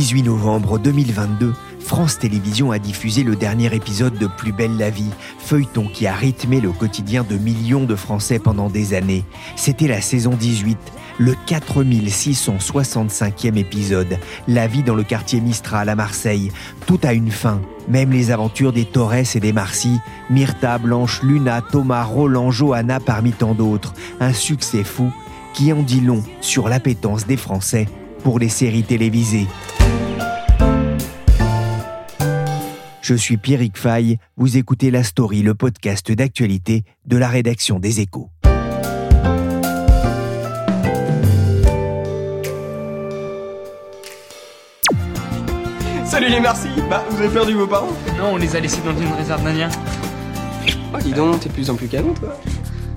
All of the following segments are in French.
18 novembre 2022, France Télévisions a diffusé le dernier épisode de Plus belle la vie, feuilleton qui a rythmé le quotidien de millions de Français pendant des années. C'était la saison 18, le 4665e épisode, La vie dans le quartier Mistral à Marseille. Tout a une fin, même les aventures des Torres et des Marcy, Myrta, Blanche, Luna, Thomas, Roland, Johanna parmi tant d'autres. Un succès fou qui en dit long sur l'appétence des Français pour les séries télévisées. Je suis Pierrick Fay, vous écoutez La Story, le podcast d'actualité de la rédaction des Échos. Salut les merci Bah, vous avez perdu vos parents Non, on les a laissés dans une réserve d'Indiens. Oh, dis donc, t'es de plus en plus canon, toi.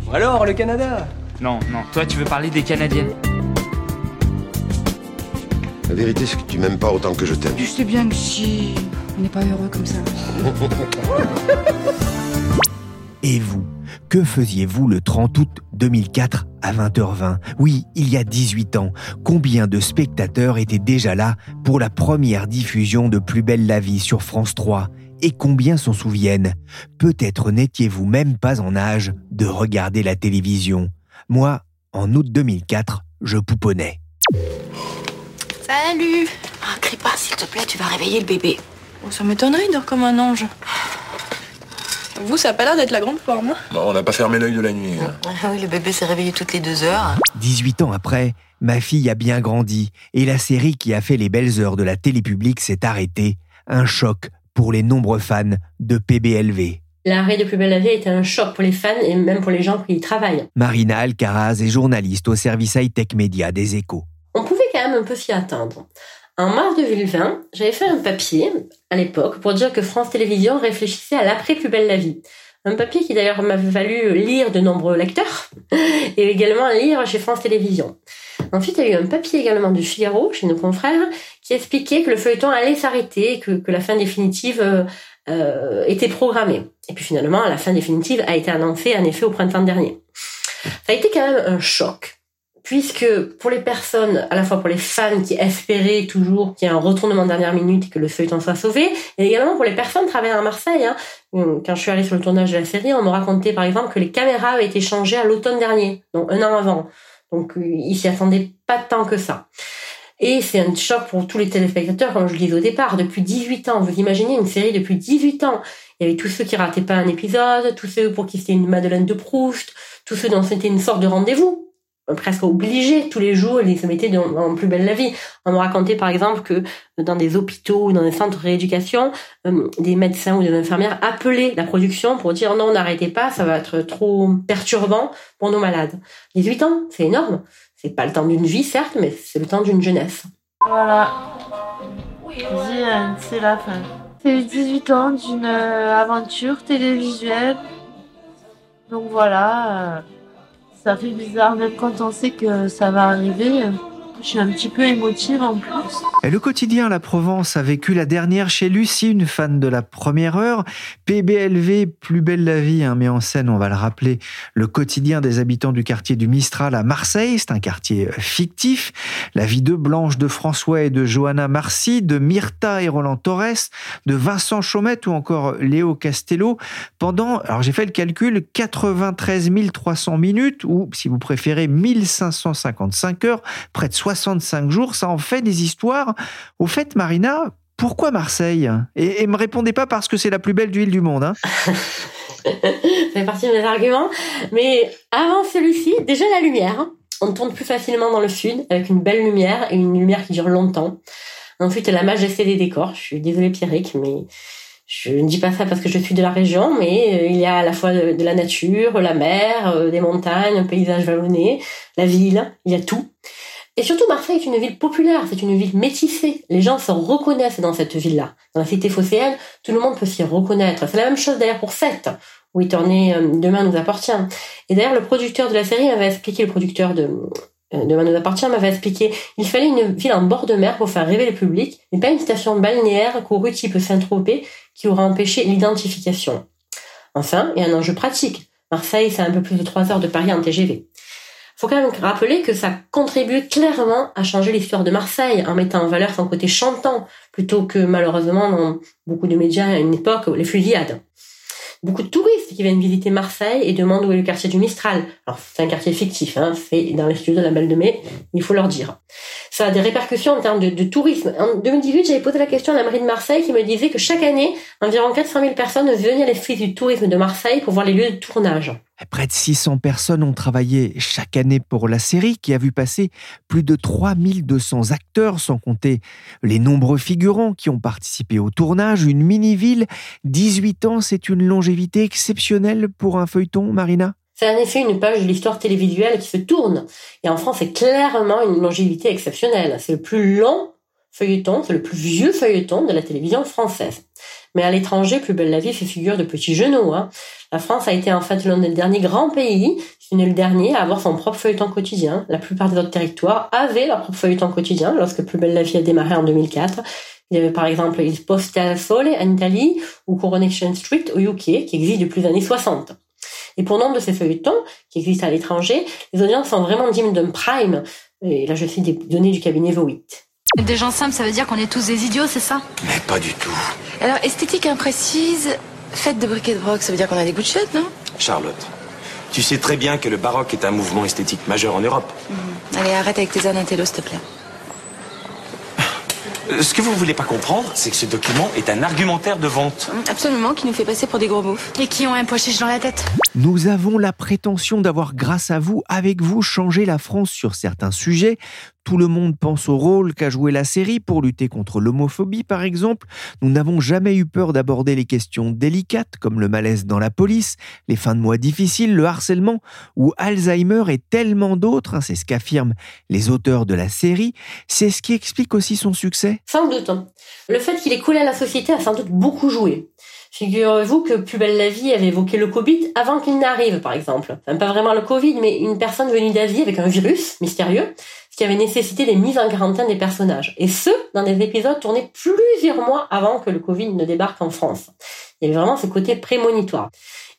Bon alors, le Canada Non, non, toi tu veux parler des Canadiennes. La vérité, c'est que tu m'aimes pas autant que je t'aime. Je sais bien que si on n'est pas heureux comme ça. Et vous, que faisiez-vous le 30 août 2004 à 20h20 Oui, il y a 18 ans. Combien de spectateurs étaient déjà là pour la première diffusion de Plus belle la vie sur France 3 et combien s'en souviennent? Peut-être n'étiez-vous même pas en âge de regarder la télévision. Moi, en août 2004, je pouponnais. Salut Ah, crie pas, s'il te plaît, tu vas réveiller le bébé. oh, Ça m'étonnerait, il dort comme un ange. Vous, ça a pas l'air d'être la grande forme. hein Bon, on n'a pas fermé l'œil de la nuit. hein. Ah oui, le bébé s'est réveillé toutes les deux heures. 18 ans après, ma fille a bien grandi et la série qui a fait les belles heures de la télé publique s'est arrêtée. Un choc pour les nombreux fans de PBLV. L'arrêt de Plus belle la vie a été un choc pour les fans et même pour les gens qui y travaillent. Marina Alcaraz est journaliste au service high-tech média des échos. Un peu s'y attendre. En mars 2020, j'avais fait un papier à l'époque pour dire que France Télévisions réfléchissait à l'après Plus belle la vie. Un papier qui d'ailleurs m'avait valu lire de nombreux lecteurs et également lire chez France Télévisions. Ensuite, il y a eu un papier également du Figaro, chez nos confrères, qui expliquait que le feuilleton allait s'arrêter, que, que la fin définitive euh, était programmée. Et puis finalement, la fin définitive a été annoncée en effet au printemps dernier. Ça a été quand même un choc, puisque pour les personnes, à la fois pour les fans qui espéraient toujours qu'il y ait un retournement de dernière minute et que le feuilleton soit sauvé, et également pour les personnes travaillant à Marseille. Hein. Quand je suis allée sur le tournage de la série, on me racontait par exemple que les caméras avaient été changées à l'automne dernier, donc un an avant. Donc euh, ils s'y attendaient pas tant que ça. Et c'est un choc pour tous les téléspectateurs, comme je le disais au départ, depuis 18 ans. Vous imaginez une série depuis 18 ans. Il y avait tous ceux qui rataient pas un épisode, tous ceux pour qui c'était une Madeleine de Proust, tous ceux dont c'était une sorte de rendez-vous presque obligé tous les jours, ils se mettaient dans, en plus belle la vie. On me racontait par exemple que dans des hôpitaux ou dans des centres de rééducation, euh, des médecins ou des infirmières appelaient la production pour dire non, n'arrêtez pas, ça va être trop perturbant pour nos malades. 18 ans, c'est énorme. C'est pas le temps d'une vie, certes, mais c'est le temps d'une jeunesse. Voilà. C'est la fin. C'est les 18 ans d'une euh, aventure télévisuelle. Donc voilà, euh, ça fait bizarre même quand on sait que ça va arriver. Je suis un petit peu émotive en plus. Le quotidien La Provence a vécu la dernière chez Lucie, une fan de la première heure. PBLV, Plus belle la vie, hein, met en scène, on va le rappeler, le quotidien des habitants du quartier du Mistral à Marseille. C'est un quartier euh, fictif. La vie de Blanche, de François et de Johanna Marcy, de Myrta et Roland Torres, de Vincent Chaumette ou encore Léo Castello pendant, alors j'ai fait le calcul, 93 300 minutes ou, si vous préférez, 1555 heures, près de 65 jours. Ça en fait des histoires. Au fait, Marina, pourquoi Marseille? Et, et me répondez pas parce que c'est la plus belle ville du monde. Hein. ça fait partie de mes arguments. Mais avant celui-ci, déjà la lumière. On tourne plus facilement dans le sud avec une belle lumière et une lumière qui dure longtemps. Ensuite, la majesté des décors. Je suis désolée Pierrick, mais je ne dis pas ça parce que je suis de la région, mais euh, il y a à la fois de, la nature, la mer, euh, des montagnes, un paysage vallonné, la ville, il y a tout. Et surtout, Marseille est une ville populaire, c'est une ville métissée. Les gens se reconnaissent dans cette ville-là. Dans la cité phocéenne, tout le monde peut s'y reconnaître. C'est la même chose d'ailleurs pour Sète, où il tournait euh, Demain nous appartient. Et d'ailleurs, le producteur de la série m'avait expliqué, le producteur de Demain nous appartient m'avait expliqué, il fallait une ville en bord de mer pour faire rêver le public, mais pas une station balnéaire courue type Saint-Tropez qui aura empêché l'identification. Enfin, il y a un enjeu pratique. Marseille, c'est un peu plus de trois heures de Paris en TGV. Faut quand même rappeler que ça contribue clairement à changer l'histoire de Marseille en mettant en valeur son côté chantant plutôt que malheureusement dans beaucoup de médias à une époque les fusillades beaucoup de touristes qui viennent visiter Marseille et demandent où est le quartier du Mistral. Alors c'est un quartier fictif, hein, c'est dans les studios de la Belle de Mai, il faut leur dire. Ça a des répercussions en termes de, tourisme. En 2018, j'avais posé la question à la mairie de Marseille qui me disait que chaque année, environ 400 000 personnes venaient à l'esprit du tourisme de Marseille pour voir les lieux de tournage. Près de 600 personnes ont travaillé chaque année pour la série qui a vu passer plus de 3200 acteurs, sans compter les nombreux figurants qui ont participé au tournage. Une mini-ville, 18 ans, c'est une longévité exceptionnelle pour un feuilleton, Marina c'est en effet une page de l'histoire télévisuelle qui se tourne. Et en France, c'est clairement une longévité exceptionnelle. C'est le plus long feuilleton, c'est le plus vieux feuilleton de la télévision française. Mais à l'étranger, Plus belle la vie fait figure de petits genoux. Hein. La France a été en fait l'un des derniers grands pays, si le dernier, à avoir son propre feuilleton quotidien. La plupart des autres territoires avaient leur propre feuilleton quotidien lorsque Plus belle la vie a démarré en 2004. Il y avait par exemple Il Poste al Sole en Italie ou Coronation Street au UK qui existe depuis les années 60. Et pour nombre de ces feuilletons qui existent à l'étranger, les audiences sont vraiment dignes d'un prime. Et là, je cite des données du cabinet Voit. Des gens simples, ça veut dire qu'on est tous des idiots, c'est ça? Mais pas du tout. Alors, esthétique imprécise, fête de briquet de broc, ça veut dire qu'on a des goûts de chiottes, non? Charlotte, tu sais très bien que le baroque est un mouvement esthétique majeur en Europe. Mhm. Allez, arrête avec tes anatellos, s'il te plaît. Euh, ce que vous ne voulez pas comprendre, c'est que ce document est un argumentaire de vente. Mhm, absolument, qui nous fait passer pour des gros bouffes. Et qui ont un pois dans la tête. Nous avons la prétention d'avoir, grâce à vous, avec vous, changé la France sur certains sujets. Tout le monde pense au rôle qu'a joué la série pour lutter contre l'homophobie, par exemple. Nous n'avons jamais eu peur d'aborder les questions délicates comme le malaise dans la police, les fins de mois difficiles, le harcèlement ou Alzheimer et tellement d'autres. Hein, c'est ce qu'affirment les auteurs de la série. C'est ce qui explique aussi son succès. Sans doute. Hein. Le fait qu'il est collé à la société a sans doute beaucoup joué. Figurez-vous que Plus belle la vie avait évoqué le Covid avant qu'il n'arrive, par exemple. Pas vraiment le Covid, mais une personne venue d'Asie avec un virus mystérieux ce qui avait nécessité des mises en quarantaine des personnages. Et ce, dans des épisodes tournés plusieurs mois avant que le Covid ne débarque en France. Il y avait vraiment ce côté prémonitoire.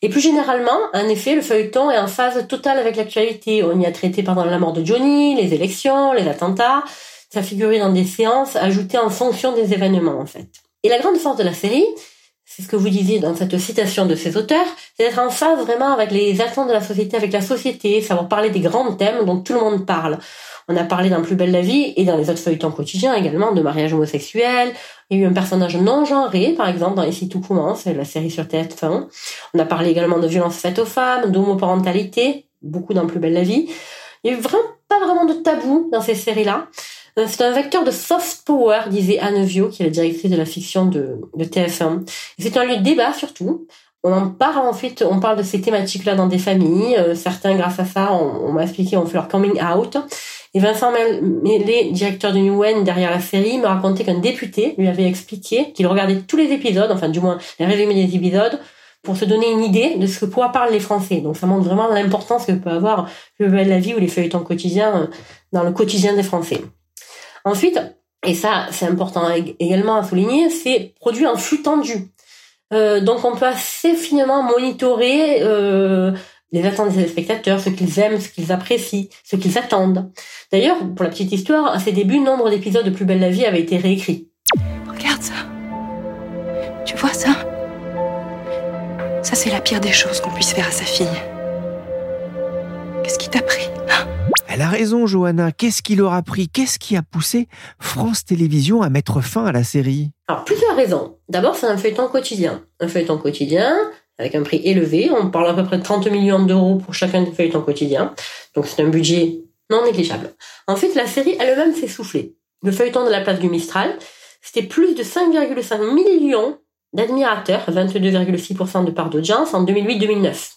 Et plus généralement, en effet, le feuilleton est en phase totale avec l'actualité. On y a traité pendant la mort de Johnny, les élections, les attentats. Ça figurait dans des séances ajoutées en fonction des événements, en fait. Et la grande force de la série, c'est ce que vous disiez dans cette citation de ces auteurs, c'est d'être en phase vraiment avec les attentes de la société, avec la société, savoir parler des grands thèmes dont tout le monde parle. On a parlé dans Plus belle la vie et dans les autres feuilletons quotidiens également de mariage homosexuel. Il y a eu un personnage non genré, par exemple, dans Ici tout commence, la série sur TF1. On a parlé également de violences faites aux femmes, d'homoparentalité, beaucoup dans Plus belle la vie. Il y a eu vraiment pas vraiment de tabou dans ces séries-là. Euh, c'est un vecteur de soft power, disait Anne Vio, qui est la directrice de la fiction de, de TF1. C'est un lieu de débat surtout. On en parle ensuite, on parle de ces thématiques-là dans des familles. Euh, certains, grâce à ça, on, m'a expliqué, ont fait leur coming out. Et Vincent Mélé, directeur de Newen derrière la série, me racontait qu'un député lui avait expliqué qu'il regardait tous les épisodes, enfin du moins les résumés des épisodes, pour se donner une idée de ce que quoi parlent les Français. Donc ça montre vraiment l'importance que peut avoir le la vie ou les feuilletons quotidiens euh, dans le quotidien des Français. Ensuite, et ça c'est important également à souligner, c'est produit en flux tendu. Euh, donc on peut assez finement monitorer euh, les attentes des spectateurs, ce qu'ils aiment, ce qu'ils apprécient, ce qu'ils attendent. D'ailleurs, pour la petite histoire, à ses débuts, nombre d'épisodes de Plus belle la vie avaient été réécrits. Regarde ça. Tu vois ça? Ça, c'est la pire des choses qu'on puisse faire à sa fille. Qu'est-ce qui t'a pris? Elle a raison, Johanna. Qu'est-ce qui leur a pris? Qu'est-ce qui a poussé France Télévisions à mettre fin à la série? Alors, plusieurs raisons. D'abord, c'est un feuilleton quotidien. Un feuilleton quotidien, avec un prix élevé. On parle à peu près de 30 millions d'euros pour chacun des feuilletons quotidiens. Donc c'est un budget non négligeable. Ensuite, la série elle-même s'est soufflée. Le feuilleton de la place du Mistral, c'était plus de 5,5 millions d'admirateurs, 22,6% de part d'audience en 2008-2009.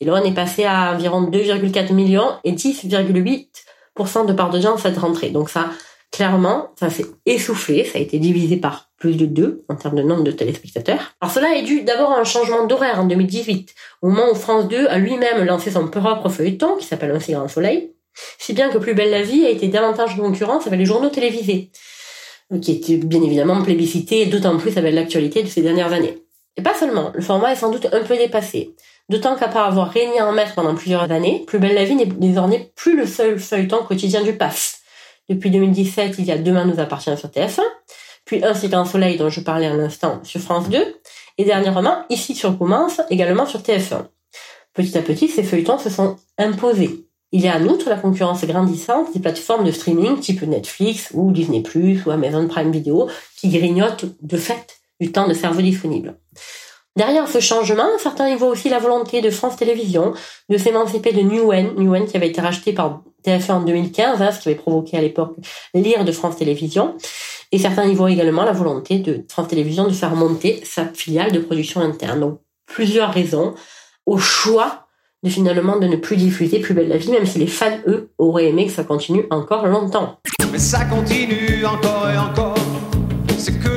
Et là, on est passé à environ 2,4 millions et 10,8% de part d'audience cette rentrée. Donc ça, clairement, ça s'est essoufflé, ça a été divisé par plus de deux en termes de nombre de téléspectateurs. Alors cela est dû d'abord à un changement d'horaire en 2018, au moment où France 2 a lui-même lancé son propre feuilleton qui s'appelle Un si grand soleil, si bien que Plus belle la vie a été davantage de concurrence avec les journaux télévisés, qui étaient bien évidemment plébiscités, d'autant plus avec l'actualité de ces dernières années. Et pas seulement, le format est sans doute un peu dépassé. D'autant qu'après avoir régné en maître pendant plusieurs années, Plus belle la vie n'est désormais plus le seul feuilleton quotidien du PAF. Depuis 2017, il y a Demain nous appartient sur TF1, puis Un cycle en soleil dont je parlais à l'instant sur France 2, et dernièrement, Ici sur Commence, également sur TF1. Petit à petit, ces feuilletons se sont imposés. Il y a en outre la concurrence grandissante des plateformes de streaming type Netflix ou Disney+, ou Amazon Prime Video, qui grignotent de fait du temps de cerveau disponible. Derrière ce changement, certains y voient aussi la volonté de France Télévisions de s'émanciper de Newen, Newen qui avait été racheté par TF1 en 2015, hein, ce qui avait provoqué à l'époque l'ire de France Télévisions. Et certains y voient également la volonté de France Télévisions de faire monter sa filiale de production interne. Donc, plusieurs raisons au choix de finalement de ne plus diffuser Plus belle la vie, même si les fans, eux, auraient aimé que ça continue encore longtemps. Mais ça continue encore et encore, c'est que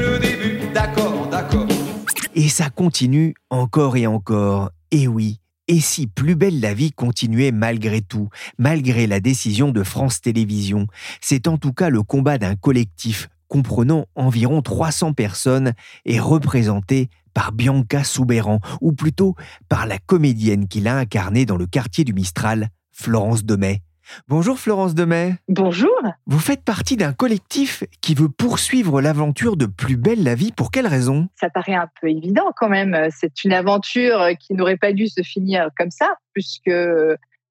Et ça continue encore et encore. Et oui, et si Plus belle la vie continuait malgré tout, malgré la décision de France Télévisions C'est en tout cas le combat d'un collectif comprenant environ 300 personnes et représenté par Bianca Soubéran, ou plutôt par la comédienne qu'il a incarnée dans le quartier du Mistral, Florence Demet. Bonjour Florence Demet. Bonjour. Vous faites partie d'un collectif qui veut poursuivre l'aventure de Plus belle la vie. Pour quelle raison? Ça paraît un peu évident quand même. C'est une aventure qui n'aurait pas dû se finir comme ça, puisque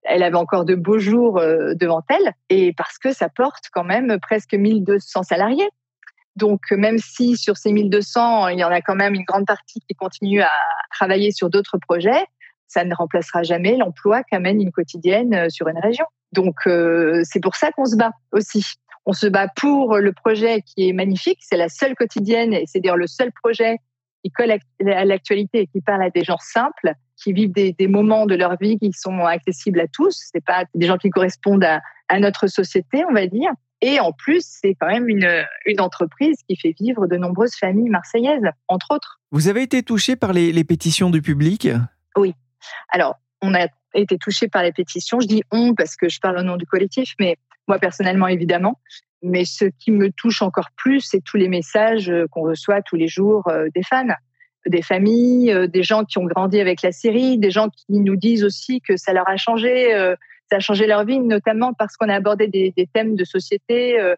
elle avait encore de beaux jours euh, devant elle, et parce que ça porte quand même presque 1200 salariés. Donc, même si sur ces 1200, il y en a quand même une grande partie qui continue à travailler sur d'autres projets, ça ne remplacera jamais l'emploi qu'amène une quotidienne euh, sur une région. Donc, euh, c'est pour ça qu'on se bat aussi. On se bat pour le projet qui est magnifique. C'est la seule quotidienne et c'est d'ailleurs le seul projet qui colle à l'actualité et qui parle à des gens simples, qui vivent des, moments de leur vie qui sont accessibles à tous. C'est pas des gens qui correspondent à, à notre société, on va dire. Et en plus, c'est quand même une, une, entreprise qui fait vivre de nombreuses familles marseillaises, entre autres. Vous avez été touché par les, les pétitions du public? Oui. Alors, on a été touché par les pétitions. Je dis on parce que je parle au nom du collectif, mais moi personnellement, évidemment. Mais ce qui me touche encore plus, c'est tous les messages qu'on reçoit tous les jours euh, des fans, des familles, euh, des gens qui ont grandi avec la série, des gens qui nous disent aussi que ça leur a changé euh, ça a changé leur vie, notamment parce qu'on a abordé des, thèmes de société euh,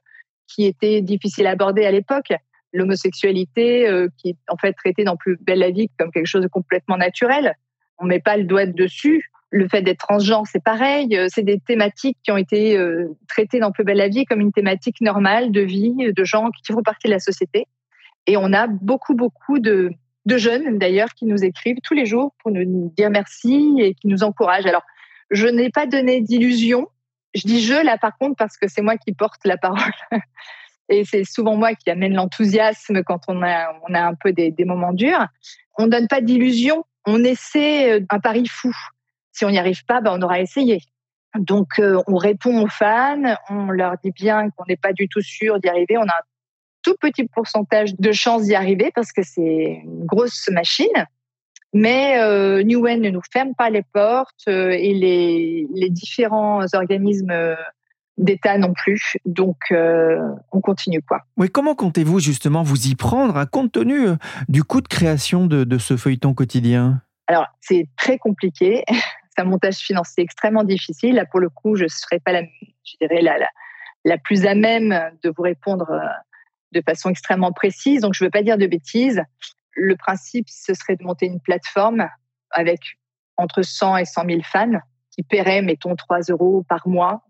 qui étaient difficiles à aborder à l'époque. L'homosexualité, euh, qui est en fait traitée dans Plus belle la vie comme quelque chose de complètement naturel. On met pas le doigt dessus. Le fait d'être transgenre, c'est pareil. Euh, c'est des thématiques qui ont été traitées dans Plus belle la vie comme une thématique normale de vie, de gens qui font partie de la société. Et on a beaucoup, beaucoup de, de jeunes d'ailleurs qui nous écrivent tous les jours pour nous dire merci et qui nous encouragent. Alors, je n'ai pas donné d'illusion. Je dis je là par contre parce que c'est moi qui porte la parole. Et c'est souvent moi qui amène l'enthousiasme quand on a, on a un peu des, des moments durs. On donne pas d'illusion, on essaie euh, un pari fou. Si on n'y arrive pas, ben on aura essayé. Donc euh, on répond aux fans, on leur dit bien qu'on n'est pas du tout sûr d'y arriver. On a un tout petit pourcentage de chances d'y arriver parce que c'est une grosse machine. Mais euh, Newen ne nous ferme pas les portes euh, et les, différents organismes d'État non plus. Donc, euh, on continue quoi. Oui, comment comptez-vous justement vous y prendre, à compte tenu du coût de création de, de ce feuilleton quotidien? Alors, c'est très compliqué. C'est un montage financier extrêmement difficile. Là, pour le coup, je ne serais pas la, je dirais la, la, la, plus à même de vous répondre de façon extrêmement précise. Donc, je ne veux pas dire de bêtises le principe, ce serait de monter une plateforme avec entre 100 et 100 000 fans qui paieraient, mettons, 3 euros par mois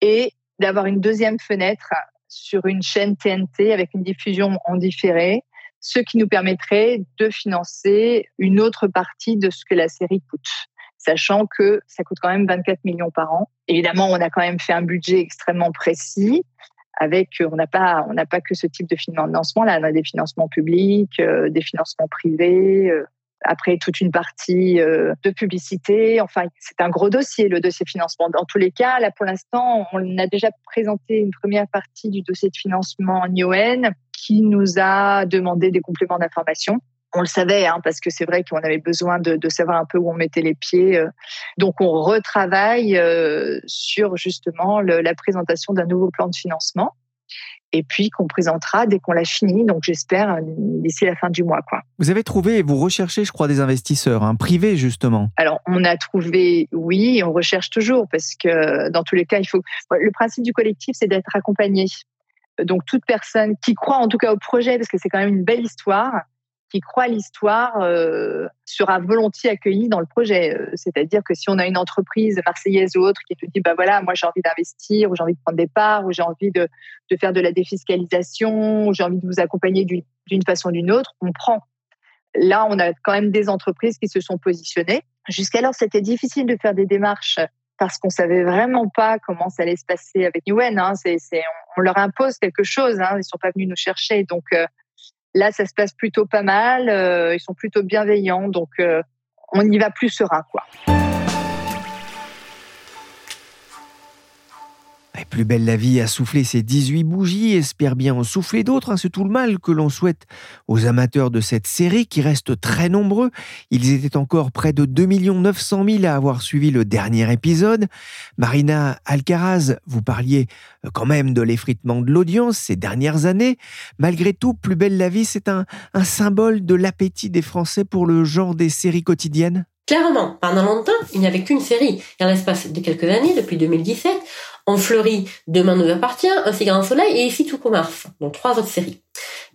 et d'avoir une deuxième fenêtre sur une chaîne TNT avec une diffusion en différé, ce qui nous permettrait de financer une autre partie de ce que la série coûte, sachant que ça coûte quand même 24 millions par an. Évidemment, on a quand même fait un budget extrêmement précis avec on n'a pas pas que ce type de financement là on a des financements publics des financements privés après toute une partie euh, de publicité. Enfin, c'est un gros dossier, le dossier financement. Dans tous les cas, là, pour l'instant, on a déjà présenté une première partie du dossier de financement en qui nous a demandé des compléments d'information. On le savait, hein, parce que c'est vrai qu'on avait besoin de, savoir un peu où on mettait les pieds. Euh. Donc, on retravaille euh, sur justement la présentation d'un nouveau plan de financement et puis qu'on présentera dès qu'on l'a fini. Donc j'espère euh, d'ici la fin du mois. Quoi. Vous avez trouvé et vous recherchez, je crois, des investisseurs hein, privés justement. Alors on a trouvé, oui, on recherche toujours parce que dans tous les cas, il faut. Le principe du collectif, c'est d'être accompagné. Donc toute personne qui croit en tout cas au projet, parce que c'est quand même une belle histoire, qui croit à l'histoire euh, sera volontiers accueilli dans le projet. Euh, c'est-à-dire que si on a une entreprise marseillaise ou autre qui te dit, bah voilà, moi j'ai envie d'investir, ou j'ai envie de prendre des parts, ou j'ai envie de, de, faire de la défiscalisation, ou j'ai envie de vous accompagner d'une façon ou d'une autre, on prend. Là, on a quand même des entreprises qui se sont positionnées. Jusqu'alors, c'était difficile de faire des démarches parce qu'on savait vraiment pas comment ça allait se passer avec Newen. Hein. On, leur impose quelque chose. Hein. Ils sont pas venus nous chercher. Donc, euh, Là, ça se passe plutôt pas mal. Euh, ils sont plutôt bienveillants, donc euh, on y va plus serein, quoi. Plus belle la vie a soufflé ses 18 bougies, espère bien en souffler d'autres. Hein, c'est tout le mal que l'on souhaite aux amateurs de cette série qui restent très nombreux. Ils étaient encore près de 2 900 000 à avoir suivi le dernier épisode. Marina Alcaraz, vous parliez euh, quand même de l'effritement de l'audience ces dernières années. Malgré tout, Plus belle la vie, c'est un, un symbole de l'appétit des Français pour le genre des séries quotidiennes Clairement, pendant longtemps, il n'y avait qu'une série. Et en l'espace de quelques années, depuis 2017, on fleurit Demain nous appartient, Un si grand soleil et Ici tout commence. Donc trois autres séries.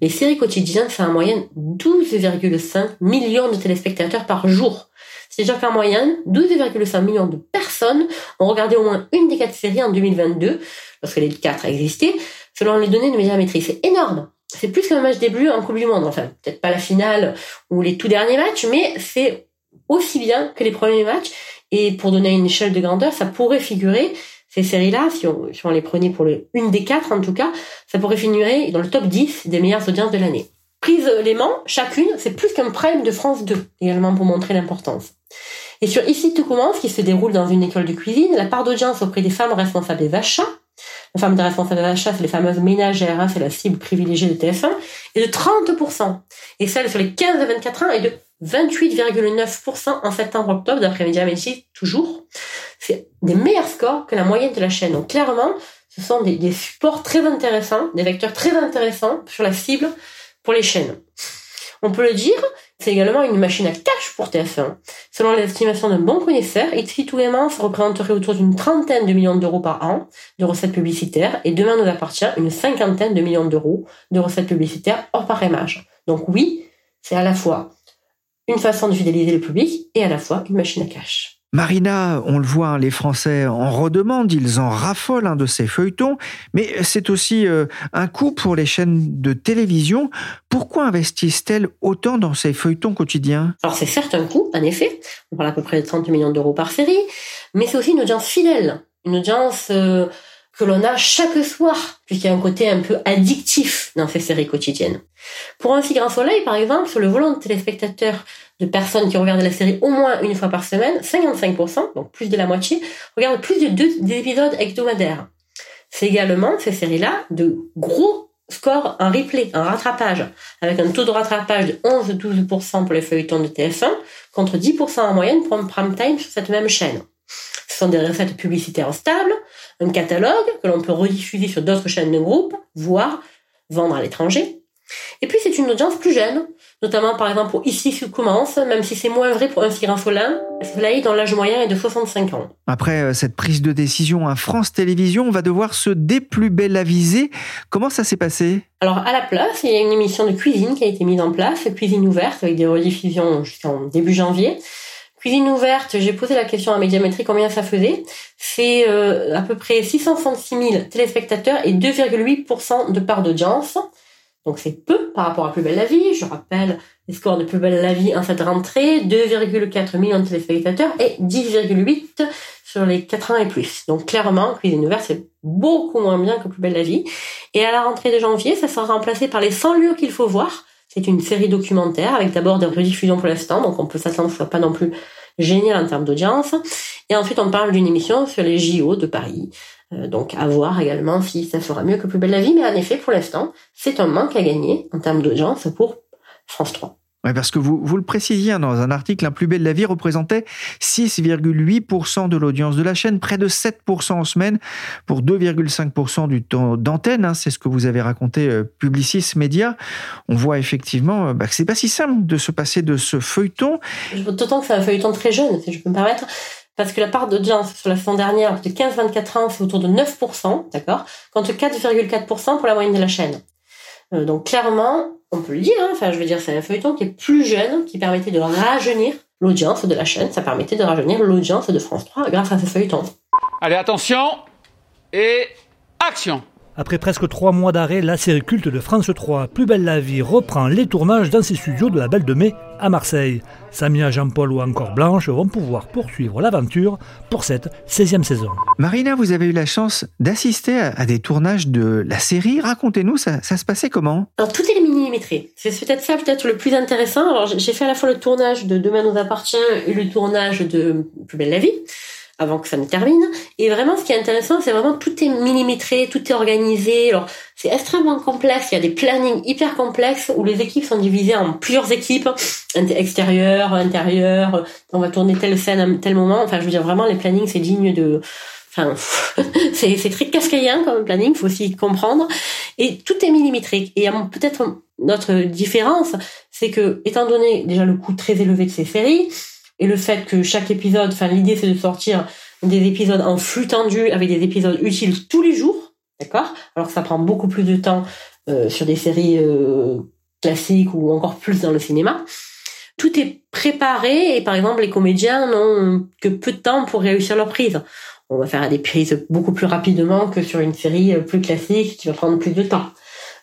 Les séries quotidiennes, c'est en moyenne 12,5 millions de téléspectateurs par jour. C'est-à-dire qu'en moyenne, 12,5 millions de personnes ont regardé au moins une des quatre séries en 2022, lorsque les quatre existaient, selon les données de Médiamétrie. C'est énorme. C'est plus qu'un match début en Coupe du Monde. Enfin, peut-être pas la finale ou les tout derniers matchs, mais c'est aussi bien que les premiers matchs. Et pour donner une échelle de grandeur, ça pourrait figurer, ces séries-là, si on, les prenait pour une des quatre en tout cas, ça pourrait figurer dans le top 10 des meilleures audiences de l'année. Prise Léman, chacune, c'est plus qu'un prime de France 2, également pour montrer l'importance. Et sur Ici tout commence, qui se déroule dans une école de cuisine, la part d'audience auprès des femmes responsables des achats, les femmes des responsables des achats, c'est les fameuses ménagères, hein, c'est la cible privilégiée de TF1, est de 30%. Et celle sur les 15 à 24 ans est de 28,9% en septembre-octobre, d'après Médiamétrie, toujours. C'est des meilleurs scores que la moyenne de la chaîne. Donc clairement, ce sont des, supports très intéressants, des vecteurs très intéressants sur la cible pour les chaînes. On peut le dire, c'est également une machine à cash pour TF1. Selon les estimations d'un bon connaisseur, It's tout se représenterait autour d'une trentaine de millions d'euros par an de recettes publicitaires et demain nous appartient une cinquantaine de millions d'euros de recettes publicitaires hors parémage. Donc oui, c'est à la fois une façon de fidéliser le public et à la fois une machine à cash. Marina, on le voit, hein, les Français en redemandent, ils en raffolent un de ces feuilletons, mais c'est aussi euh, un coût pour les chaînes de télévision. Pourquoi investissent-elles autant dans ces feuilletons quotidiens? Alors c'est certes un coût, en effet, on parle à peu près de 30 millions d'euros par série, mais c'est aussi une audience fidèle, une audience euh, que l'on a chaque soir, puisqu'il y a un côté un peu addictif dans ces séries quotidiennes. Pour un si grand soleil, par exemple, sur le volant de téléspectateurs de personnes qui regardent la série au moins une fois par semaine, 55%, donc plus de la moitié, regardent plus de deux épisodes hebdomadaires. C'est également, ces séries-là, de gros scores en replay, en rattrapage, avec un taux de rattrapage de 11-12% pour les feuilletons de TF1, contre 10% en moyenne pour un prime time sur cette même chaîne. Ce sont des recettes publicitaires stables, un catalogue que l'on peut rediffuser sur d'autres chaînes de groupe, voire vendre à l'étranger. Et puis c'est une audience plus jeune, notamment par exemple pour Ici sous commence, même si c'est moins vrai pour un Cyran Soleil dont l'âge moyen est de 65 ans. Après euh, cette prise de décision, à France Télévisions va devoir se viser. Comment ça s'est passé? Alors à la place, il y a une émission de cuisine qui a été mise en place, cuisine ouverte avec des rediffusions jusqu'en début janvier. Cuisine ouverte, j'ai posé la question à Médiamétrie combien ça faisait. C'est euh, à peu près 666 000 téléspectateurs et 2,8% de part d'audience. Donc c'est peu par rapport à Plus belle la vie. Je rappelle les scores de Plus belle la vie en cette rentrée, 2,4 millions de téléspectateurs et 10,8 sur les 4 ans et plus. Donc clairement, Cuisine ouverte, c'est beaucoup moins bien que Plus belle la vie. Et à la rentrée de janvier, ça sera remplacé par les 100 lieux qu'il faut voir. C'est une série documentaire avec d'abord des rediffusions pour l'instant, donc on peut s'attendre soit pas non plus génial en termes d'audience. Et ensuite, on parle d'une émission sur les JO de Paris. Euh, donc à voir également si ça fera mieux que Plus belle la vie. Mais en effet, pour l'instant, c'est un manque à gagner en termes d'audience pour France 3. Ouais, parce que vous, vous le précisiez hein, dans un article, Un plus belle la vie représentait 6,8% de l'audience de la chaîne, près de 7% en semaine pour 2,5% du temps d'antenne. Hein, c'est ce que vous avez raconté euh, Publicis Média. On voit effectivement euh, bah, que c'est pas si simple de se passer de ce feuilleton. D'autant que c'est un feuilleton très jeune, si je peux me permettre. Parce que la part d'audience sur la saison dernière, de 15-24 ans, c'est autour de 9%, d'accord? Contre 4,4% pour la moyenne de la chaîne. Euh, donc clairement, on peut le dire, hein, enfin je veux dire, c'est un feuilleton qui est plus jeune, qui permettait de rajeunir l'audience de la chaîne, ça permettait de rajeunir l'audience de France 3 grâce à ce feuilleton. Allez, attention et action après presque trois mois d'arrêt, la série culte de France 3, Plus belle la vie, reprend les tournages dans ses studios de la Belle de Mai à Marseille. Samia, Jean-Paul ou encore Blanche vont pouvoir poursuivre l'aventure pour cette 16e saison. Marina, vous avez eu la chance d'assister à des tournages de la série. Racontez-nous, ça, se passait comment? Alors, tout est millimétré. C'est peut-être ça, peut-être le plus intéressant. Alors, j'ai fait à la fois le tournage de Demain nous appartient et le tournage de Plus belle la vie avant que ça ne termine. Et vraiment, ce qui est intéressant, c'est vraiment tout est millimétré, tout est organisé. Alors, c'est extrêmement complexe. Il y a des plannings hyper complexes où les équipes sont divisées en plusieurs équipes, extérieures, intérieures. On va tourner telle scène à tel moment. Enfin, je veux dire, vraiment, les plannings, c'est digne de, Enfin, c'est, c'est très cascaïen comme planning, faut aussi comprendre. Et tout est millimétrique. Et peut-être notre différence, c'est que, étant donné déjà le coût très élevé de ces séries, et le fait que chaque épisode, enfin l'idée c'est de sortir des épisodes en flux tendu avec des épisodes utiles tous les jours, d'accord? Alors que ça prend beaucoup plus de temps euh, sur des séries euh, classiques ou encore plus dans le cinéma. Tout est préparé et par exemple les comédiens n'ont que peu de temps pour réussir leur prise. On va faire des prises beaucoup plus rapidement que sur une série plus classique qui va prendre plus de temps.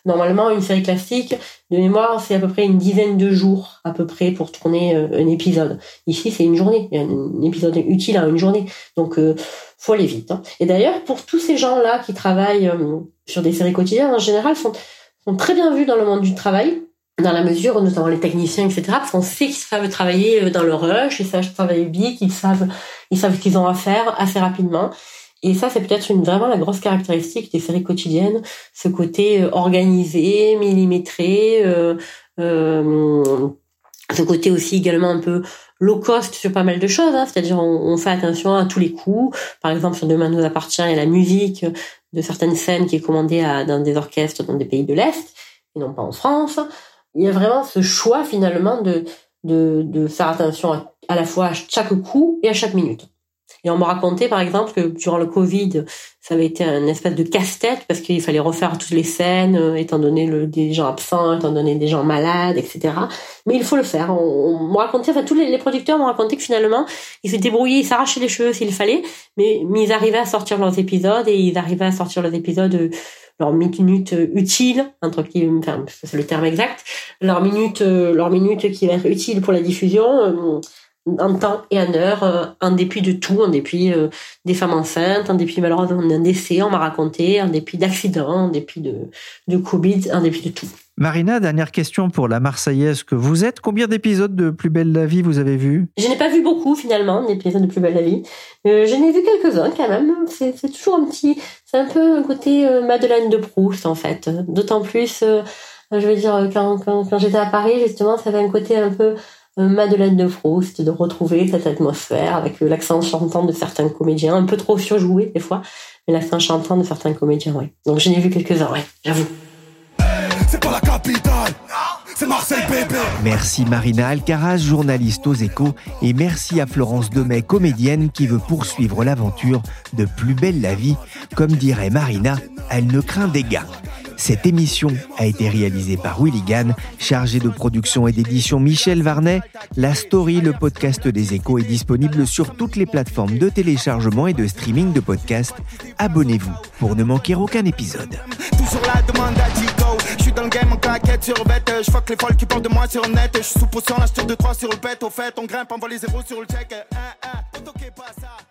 Normalement, une série classique, de mémoire, c'est à peu près une dizaine de jours à peu près pour tourner euh, un épisode. Ici, c'est une journée. Il y a un épisode utile à une journée. Donc, euh, faut aller vite. Hein. Et d'ailleurs, pour tous ces gens-là qui travaillent euh, sur des séries quotidiennes, en général, sont, sont très bien vus dans le monde du travail dans la mesure, notamment les techniciens, etc., parce qu'on sait qu'ils savent travailler dans le rush, ils savent travailler vite, ils savent, ils savent ce qu'ils ont à faire assez rapidement. Et ça, c'est peut-être vraiment la grosse caractéristique des séries quotidiennes, ce côté euh, organisé, millimétré, euh, euh, ce côté aussi également un peu low cost sur pas mal de choses, hein, c'est-à-dire on, fait attention à tous les coups. Par exemple, sur Demain nous appartient, il y a la musique de certaines scènes qui est commandée à, dans des orchestres dans des pays de l'Est, et non pas en France. Il y a vraiment ce choix finalement de, de, de faire attention à, à la fois à chaque coup et à chaque minute. Et on m'a raconté, par exemple, que durant le Covid, ça avait été un espèce de casse-tête parce qu'il fallait refaire toutes les scènes, euh, étant donné le, des gens absents, étant donné des gens malades, etc. Mais il faut le faire. On, on m'a raconté, enfin, tous les, producteurs m'ont raconté que finalement, ils se débrouillaient, ils s'arrachaient les cheveux s'il fallait, mais, mais, ils arrivaient à sortir leurs épisodes et ils arrivaient à sortir leurs épisodes euh, leurs minutes utiles entre qui enfin c'est le terme exact leurs minutes euh, leurs minutes qui va être utiles pour la diffusion en temps et en heure, euh, en dépit de tout, en dépit euh, des femmes enceintes, en dépit malheureusement d'un décès, on m'a raconté, en dépit d'accidents, en dépit de, de Covid, en dépit de tout. Marina, dernière question pour la Marseillaise que vous êtes. Combien d'épisodes de Plus belle la vie vous avez vu Je n'ai pas vu beaucoup finalement d'épisodes de Plus belle la vie. Euh, je n'ai vu quelques-uns quand même. C'est, toujours un petit, c'est un peu un côté Madeleine de Proust en fait. D'autant plus, je veux dire, quand, quand, quand j'étais à Paris justement, ça avait un côté un peu euh, Madeleine de Proust, de retrouver cette atmosphère avec l'accent chantant de certains comédiens, un peu trop surjoué des fois, mais l'accent chantant de certains comédiens, oui. Donc j'en ai vu quelques-uns, ouais, j'avoue. C'est pas la capitale, c'est Marseille bébé. Merci Marina Alcaraz, journaliste aux échos, et merci à Florence Demet, comédienne qui veut poursuivre l'aventure de Plus belle la vie. Comme dirait Marina, elle ne craint des gars. Cette émission a été réalisée par Willy Gann, chargé de production et d'édition Michel Varnet. La story, le podcast des échos, est disponible sur toutes les plateformes de téléchargement et de streaming de podcasts. Abonnez-vous pour ne manquer aucun épisode. Toujours la demande à Digo. Je suis dans le game en claquette sur bête. Je fuck les folles qui parlent de moi sur net. Je suis sous potion, l'acheteur de 3 sur le bête. Au fait, on grimpe, on voit les zéros sur le check. Pas ça.